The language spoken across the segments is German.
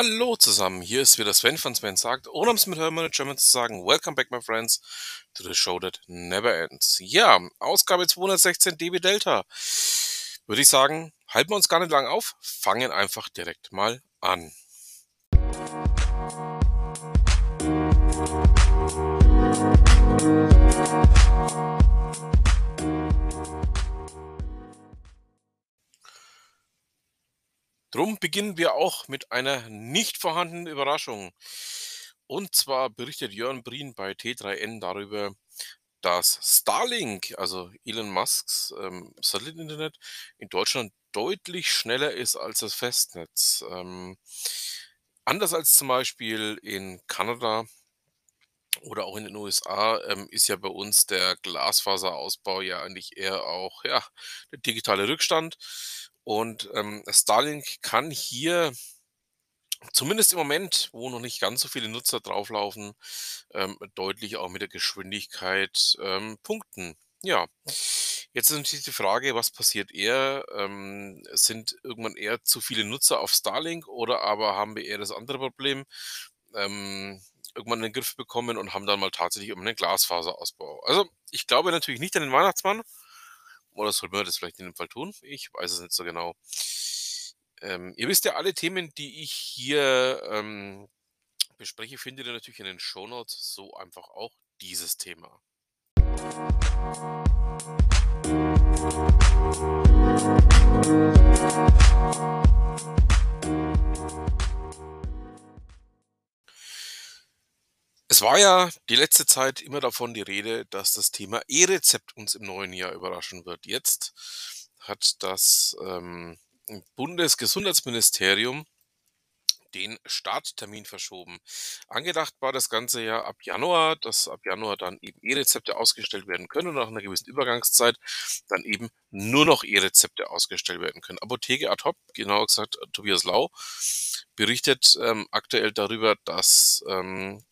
Hallo zusammen, hier ist wieder Sven von Sven sagt, ohne es mit Hermann German zu sagen, welcome back my friends to the show that never ends. Ja, Ausgabe 216 DB Delta. Würde ich sagen, halten wir uns gar nicht lang auf, fangen einfach direkt mal an. Drum beginnen wir auch mit einer nicht vorhandenen Überraschung. Und zwar berichtet Jörn Brien bei T3N darüber, dass Starlink, also Elon Musks ähm, Satelliteninternet, in Deutschland deutlich schneller ist als das Festnetz. Ähm, anders als zum Beispiel in Kanada oder auch in den USA ähm, ist ja bei uns der Glasfaserausbau ja eigentlich eher auch ja, der digitale Rückstand. Und ähm, Starlink kann hier zumindest im Moment, wo noch nicht ganz so viele Nutzer drauflaufen, ähm, deutlich auch mit der Geschwindigkeit ähm, punkten. Ja, jetzt ist natürlich die Frage, was passiert eher? Ähm, sind irgendwann eher zu viele Nutzer auf Starlink oder aber haben wir eher das andere Problem? Ähm, irgendwann in den Griff bekommen und haben dann mal tatsächlich einen Glasfaserausbau. Also ich glaube natürlich nicht an den Weihnachtsmann, oder soll man das vielleicht in dem Fall tun? Ich weiß es nicht so genau. Ähm, ihr wisst ja, alle Themen, die ich hier ähm, bespreche, findet ihr natürlich in den Shownotes. So einfach auch dieses Thema. Es war ja die letzte Zeit immer davon die Rede, dass das Thema E-Rezept uns im neuen Jahr überraschen wird. Jetzt hat das ähm, Bundesgesundheitsministerium den Starttermin verschoben. Angedacht war das Ganze ja ab Januar, dass ab Januar dann eben E-Rezepte ausgestellt werden können und nach einer gewissen Übergangszeit dann eben nur noch E-Rezepte ausgestellt werden können. Apotheke ad hoc, genauer gesagt Tobias Lau, berichtet ähm, aktuell darüber, dass ähm,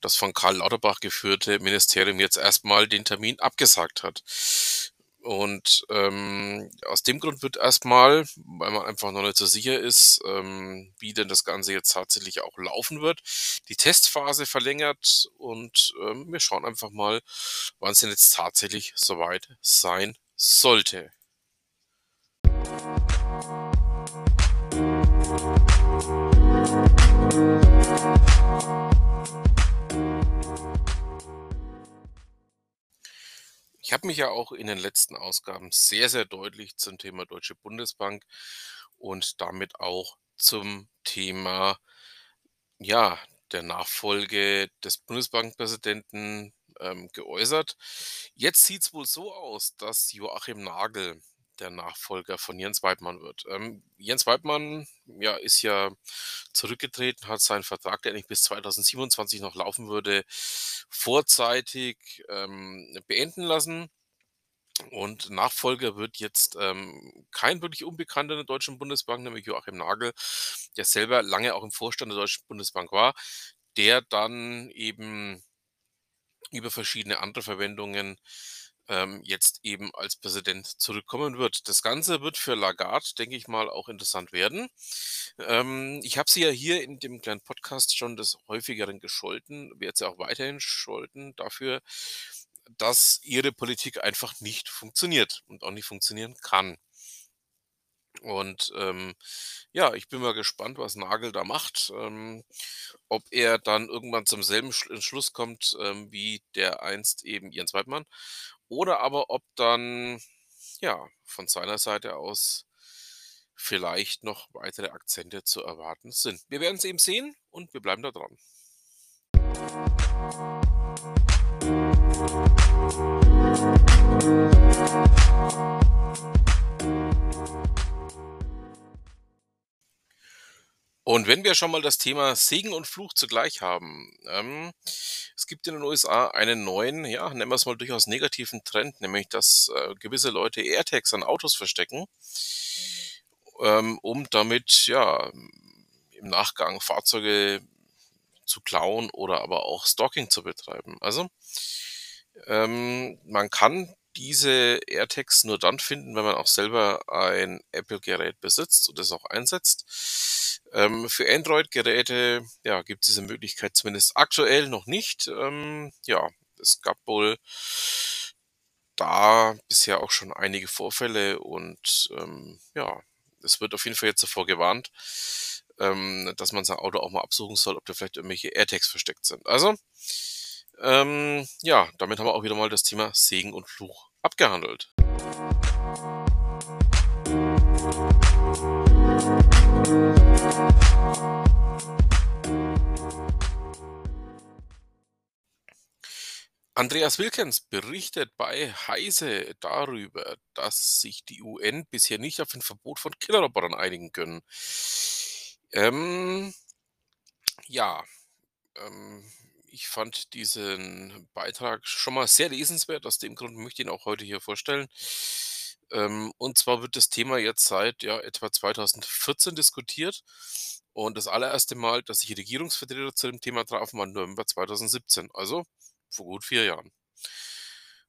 das von Karl Lauterbach geführte Ministerium jetzt erstmal den Termin abgesagt hat. Und ähm, aus dem Grund wird erstmal, weil man einfach noch nicht so sicher ist, ähm, wie denn das Ganze jetzt tatsächlich auch laufen wird, die Testphase verlängert und ähm, wir schauen einfach mal, wann es denn jetzt tatsächlich soweit sein sollte. Ich habe mich ja auch in den letzten Ausgaben sehr, sehr deutlich zum Thema Deutsche Bundesbank und damit auch zum Thema, ja, der Nachfolge des Bundesbankpräsidenten ähm, geäußert. Jetzt sieht es wohl so aus, dass Joachim Nagel der Nachfolger von Jens Weidmann wird. Ähm, Jens Weidmann ja, ist ja zurückgetreten, hat seinen Vertrag, der eigentlich bis 2027 noch laufen würde, vorzeitig ähm, beenden lassen. Und Nachfolger wird jetzt ähm, kein wirklich Unbekannter in der Deutschen Bundesbank, nämlich Joachim Nagel, der selber lange auch im Vorstand der Deutschen Bundesbank war, der dann eben über verschiedene andere Verwendungen ähm, jetzt eben als Präsident zurückkommen wird. Das Ganze wird für Lagarde, denke ich mal, auch interessant werden. Ähm, ich habe sie ja hier in dem kleinen Podcast schon des häufigeren gescholten, werde sie auch weiterhin scholten dafür, dass ihre Politik einfach nicht funktioniert und auch nicht funktionieren kann. Und ähm, ja, ich bin mal gespannt, was Nagel da macht. Ähm, ob er dann irgendwann zum selben Schluss kommt ähm, wie der einst eben Jens Weidmann oder aber ob dann, ja, von seiner Seite aus vielleicht noch weitere Akzente zu erwarten sind. Wir werden es eben sehen und wir bleiben da dran. Und wenn wir schon mal das Thema Segen und Fluch zugleich haben, ähm, es gibt in den USA einen neuen, ja, nennen wir es mal durchaus negativen Trend, nämlich dass äh, gewisse Leute AirTags an Autos verstecken, ähm, um damit ja im Nachgang Fahrzeuge zu klauen oder aber auch Stalking zu betreiben. Also ähm, man kann diese AirTags nur dann finden, wenn man auch selber ein Apple-Gerät besitzt und es auch einsetzt. Ähm, für Android-Geräte ja, gibt es diese Möglichkeit zumindest aktuell noch nicht. Ähm, ja, es gab wohl da bisher auch schon einige Vorfälle und ähm, ja, es wird auf jeden Fall jetzt davor gewarnt, ähm, dass man sein Auto auch mal absuchen soll, ob da vielleicht irgendwelche AirTags versteckt sind. Also, ähm, ja, damit haben wir auch wieder mal das Thema Segen und Fluch abgehandelt. Andreas Wilkens berichtet bei Heise darüber, dass sich die UN bisher nicht auf ein Verbot von Killerrobotern einigen können. Ähm, ja, ähm, ich fand diesen Beitrag schon mal sehr lesenswert. Aus dem Grund möchte ich ihn auch heute hier vorstellen. Ähm, und zwar wird das Thema jetzt seit ja, etwa 2014 diskutiert. Und das allererste Mal, dass sich Regierungsvertreter zu dem Thema trafen, war November 2017. Also vor gut vier Jahren.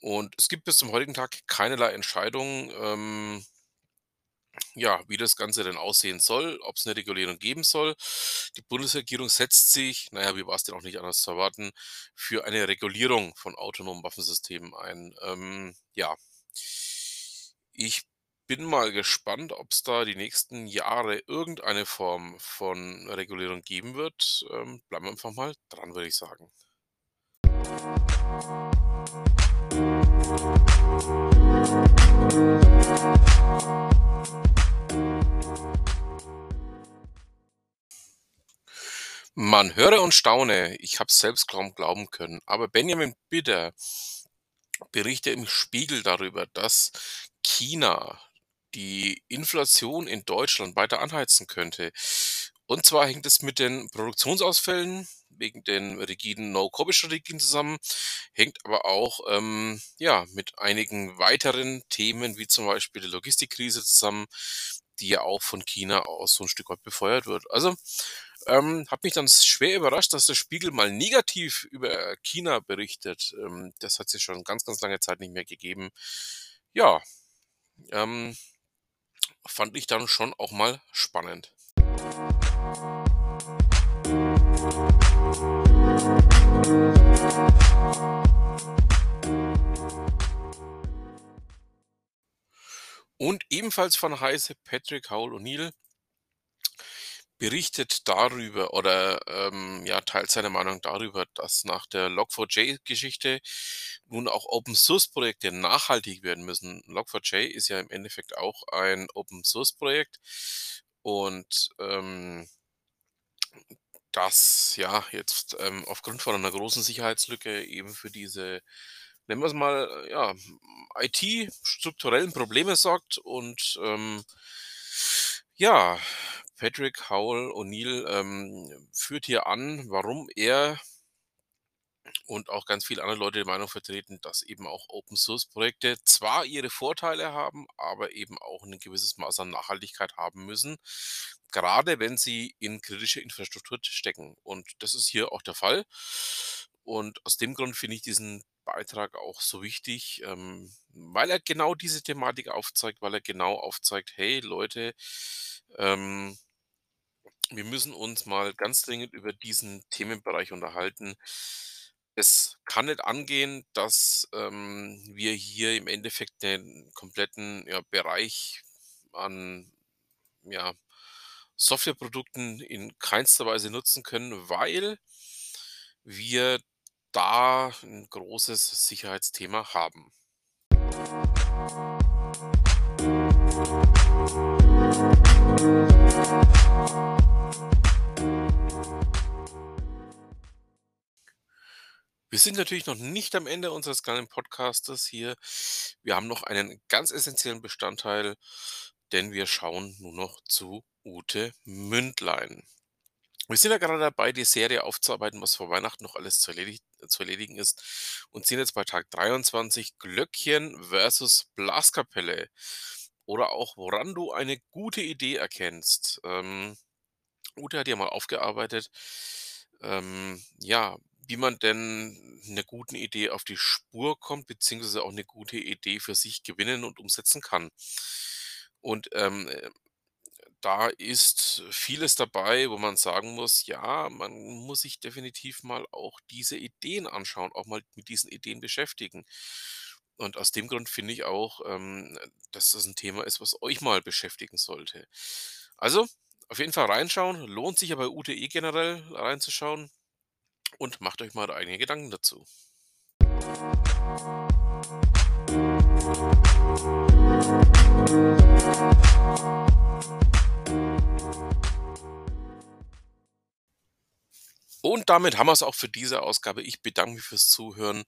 Und es gibt bis zum heutigen Tag keinerlei Entscheidung, ähm, ja, wie das Ganze denn aussehen soll, ob es eine Regulierung geben soll. Die Bundesregierung setzt sich, naja, wie war es denn auch nicht anders zu erwarten, für eine Regulierung von autonomen Waffensystemen ein. Ähm, ja, ich bin mal gespannt, ob es da die nächsten Jahre irgendeine Form von Regulierung geben wird. Ähm, bleiben wir einfach mal dran, würde ich sagen. Man höre und staune, ich habe selbst kaum glauben können, aber Benjamin Bidder berichtet im Spiegel darüber, dass China die Inflation in Deutschland weiter anheizen könnte. Und zwar hängt es mit den Produktionsausfällen wegen den rigiden No-Covid-Strategien zusammen, hängt aber auch ähm, ja, mit einigen weiteren Themen, wie zum Beispiel der Logistikkrise zusammen, die ja auch von China aus so ein Stück weit befeuert wird. Also ähm, hat mich dann schwer überrascht, dass der Spiegel mal negativ über China berichtet. Ähm, das hat sich schon ganz, ganz lange Zeit nicht mehr gegeben. Ja, ähm, fand ich dann schon auch mal spannend. Und ebenfalls von Heise Patrick Howell O'Neill berichtet darüber oder ähm, ja, teilt seine Meinung darüber, dass nach der Log4j-Geschichte nun auch Open Source Projekte nachhaltig werden müssen. Log4j ist ja im Endeffekt auch ein Open Source Projekt und ähm, das ja jetzt ähm, aufgrund von einer großen Sicherheitslücke eben für diese, nennen wir es mal, ja, IT-strukturellen Probleme sorgt und ähm, ja, Patrick Howell O'Neill ähm, führt hier an, warum er und auch ganz viele andere Leute die Meinung vertreten, dass eben auch Open Source Projekte zwar ihre Vorteile haben, aber eben auch ein gewisses Maß an Nachhaltigkeit haben müssen, gerade wenn sie in kritische Infrastruktur stecken. Und das ist hier auch der Fall. Und aus dem Grund finde ich diesen Beitrag auch so wichtig, ähm, weil er genau diese Thematik aufzeigt, weil er genau aufzeigt, hey Leute, ähm, wir müssen uns mal ganz dringend über diesen Themenbereich unterhalten. Es kann nicht angehen, dass ähm, wir hier im Endeffekt den kompletten ja, Bereich an ja, Softwareprodukten in keinster Weise nutzen können, weil wir da ein großes Sicherheitsthema haben. Wir sind natürlich noch nicht am Ende unseres kleinen Podcastes hier. Wir haben noch einen ganz essentiellen Bestandteil, denn wir schauen nur noch zu Ute Mündlein. Wir sind ja gerade dabei, die Serie aufzuarbeiten, was vor Weihnachten noch alles zu, erledig zu erledigen ist und sind jetzt bei Tag 23 Glöckchen versus Blaskapelle oder auch woran du eine gute Idee erkennst. Ähm, Ute hat ja mal aufgearbeitet, ähm, ja, wie man denn 'ner guten Idee auf die Spur kommt, beziehungsweise auch 'ne gute Idee für sich gewinnen und umsetzen kann. Und, ähm, äh, da ist vieles dabei, wo man sagen muss: „Ja, man muss sich definitiv mal auch diese Ideen anschauen, auch mal mit diesen Ideen beschäftigen.“ Und aus dem Grund finde ich auch, ähm, dass das 'n Thema ist, was euch mal beschäftigen sollte. Also, auf jeden Fall reinschauen. Lohnt sich ja bei UTE generell reinzuschauen und macht euch mal eigene Gedanken dazu. Und damit haben wir's auch für diese Ausgabe. Ich bedanke mich fürs Zuhören,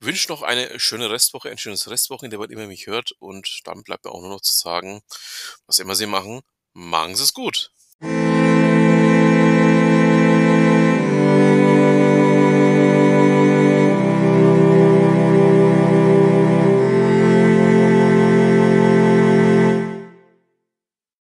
wünsche noch eine schöne Restwoche, ein schönes Restwochenende, wann immer mich hört. Und dann bleibt mir auch nur noch zu sagen: Was immer Sie machen, machen Sie's gut.